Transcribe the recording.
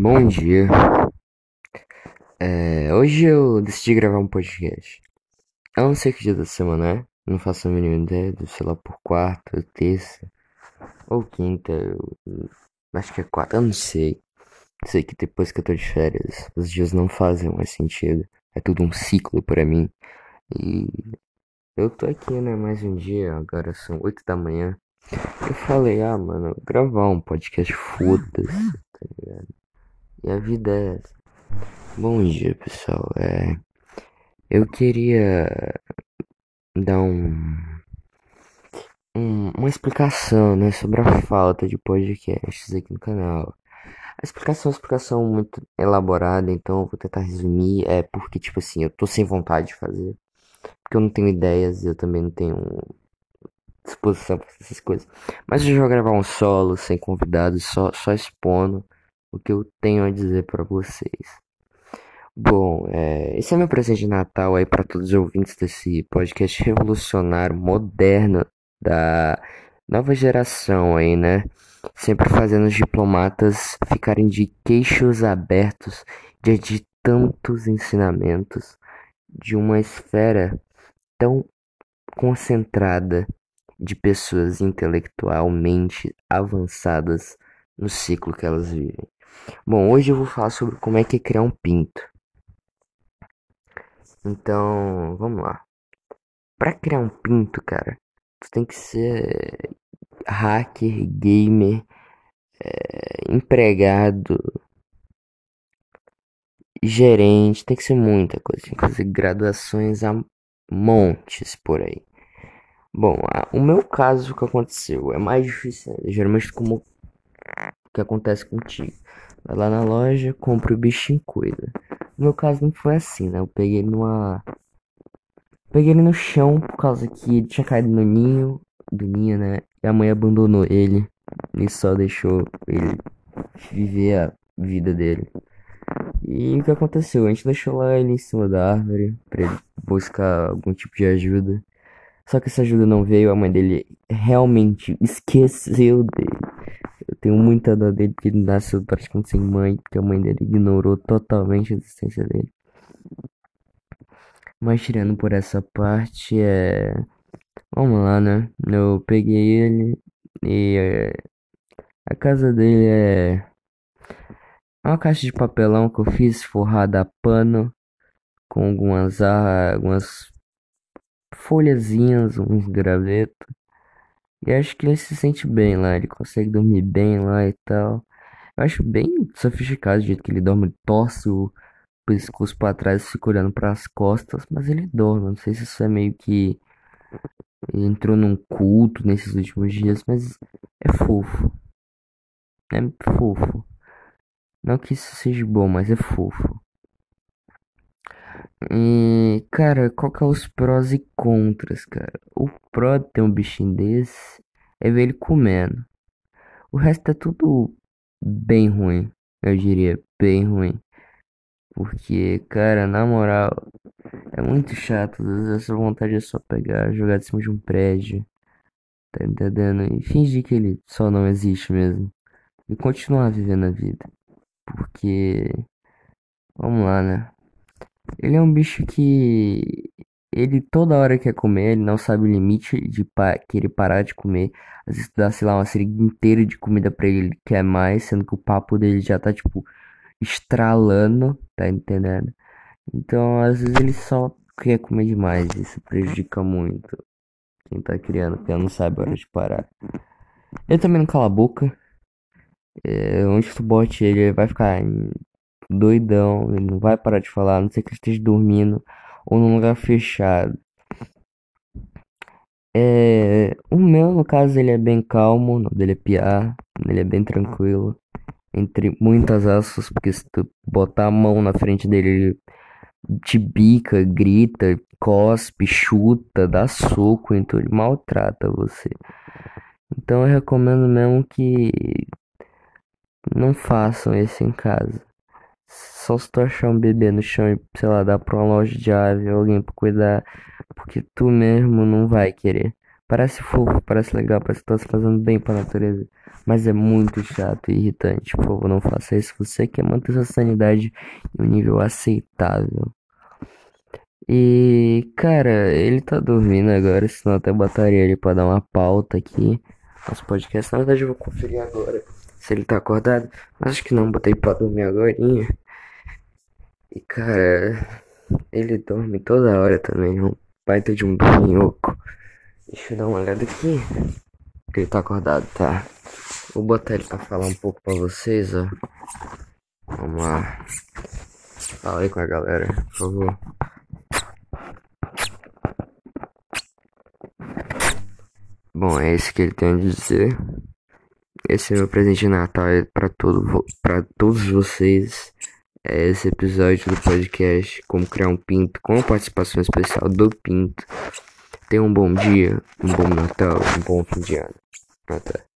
Bom dia. É, hoje eu decidi gravar um podcast. Eu não sei que dia da semana é, não faço a mínima ideia, sei lá por quarta, terça ou quinta. Eu, acho que é quarta, eu não sei. Sei que depois que eu tô de férias, os dias não fazem mais sentido. É tudo um ciclo pra mim. E eu tô aqui, né, mais um dia, agora são oito da manhã. Eu falei, ah, mano, gravar um podcast, foda-se, tá ligado? E a vida é essa. Bom dia, pessoal. É, eu queria dar um, um, uma explicação, né, sobre a falta de podcasts aqui no canal. A explicação é uma explicação muito elaborada, então eu vou tentar resumir. É porque, tipo assim, eu tô sem vontade de fazer. Porque eu não tenho ideias, eu também não tenho disposição fazer essas coisas. Mas eu já vou gravar um solo, sem convidados, só, só expondo o que eu tenho a dizer para vocês. Bom, é, esse é meu presente de Natal aí para todos os ouvintes desse podcast revolucionário, moderno, da nova geração aí, né? Sempre fazendo os diplomatas ficarem de queixos abertos diante de tantos ensinamentos de uma esfera tão concentrada de pessoas intelectualmente avançadas no ciclo que elas vivem. Bom, hoje eu vou falar sobre como é que é criar um pinto. Então, vamos lá. Para criar um pinto, cara, tu tem que ser hacker, gamer, é, empregado, gerente, tem que ser muita coisa, tem que fazer graduações a montes por aí. Bom, a, o meu caso que aconteceu é mais difícil, geralmente como que acontece contigo. Vai lá na loja, compra o bichinho cuida. No meu caso não foi assim, né? Eu peguei ele numa. Peguei ele no chão por causa que ele tinha caído no ninho do ninho, né? E a mãe abandonou ele e só deixou ele viver a vida dele. E o que aconteceu? A gente deixou lá ele em cima da árvore pra ele buscar algum tipo de ajuda. Só que essa ajuda não veio, a mãe dele realmente esqueceu dele. Eu tenho muita dor dele porque ele nasceu praticamente sem mãe, porque a mãe dele ignorou totalmente a existência dele. Mas tirando por essa parte, é. Vamos lá, né? Eu peguei ele e é... a casa dele é uma caixa de papelão que eu fiz forrada a pano com algumas algumas folhazinhas, uns gravetos. E acho que ele se sente bem lá, ele consegue dormir bem lá e tal. Eu acho bem sofisticado o jeito que ele dorme, ele torce o pescoço para trás fica olhando para as costas, mas ele dorme. Não sei se isso é meio que ele entrou num culto nesses últimos dias, mas é fofo. É fofo. Não que isso seja bom, mas é fofo. E, cara, qual que é os prós e contras, cara? O pró de ter um bichinho desse é ver ele comendo. O resto é tudo bem ruim, eu diria, bem ruim. Porque, cara, na moral, é muito chato. Às vezes essa vontade é só pegar, jogar de cima de um prédio, tá entendendo? E fingir que ele só não existe mesmo. E continuar vivendo a vida. Porque, vamos lá, né? Ele é um bicho que ele toda hora quer comer, ele não sabe o limite de pa querer parar de comer. Às vezes dá, sei lá, uma seringa inteira de comida pra ele, ele quer mais, sendo que o papo dele já tá, tipo, estralando, tá entendendo? Então, às vezes ele só quer comer demais, isso prejudica muito quem tá criando, porque não sabe a hora de parar. Ele também não cala a boca. É, onde tu bote ele, ele vai ficar doidão, ele não vai parar de falar, a não ser que ele esteja dormindo ou num lugar fechado. É, o meu, no caso, ele é bem calmo, o nome dele é Pia, ele é bem tranquilo, entre muitas aspas, porque se tu botar a mão na frente dele, ele te bica, grita, cospe, chuta, dá soco, então ele maltrata você. Então eu recomendo mesmo que não façam isso em casa. Só se tu achar um bebê no chão e, sei lá, dar pra uma loja de ave ou alguém pra cuidar, porque tu mesmo não vai querer. Parece fofo, parece legal, parece que tá se fazendo bem pra natureza, Mas é muito chato e irritante. Por favor, não faça isso. Você quer manter sua sanidade em um nível aceitável. E, cara, ele tá dormindo agora, senão até botaria ele pra dar uma pauta aqui. Nosso podcast, na verdade, eu vou conferir agora se ele tá acordado. Acho que não, botei pra dormir agora. E, cara, ele dorme toda hora também. Um baita de um dorminhoco. Deixa eu dar uma olhada aqui. Ele tá acordado, tá? Vou botar ele pra falar um pouco pra vocês, ó. Vamos lá. Fala aí com a galera, por favor. Bom, é isso que ele tem a dizer. Esse é meu presente de Natal para todo, para todos vocês. É esse episódio do podcast Como Criar um Pinto com a participação especial do Pinto. Tenha um bom dia, um bom Natal, um bom fim de ano. Até.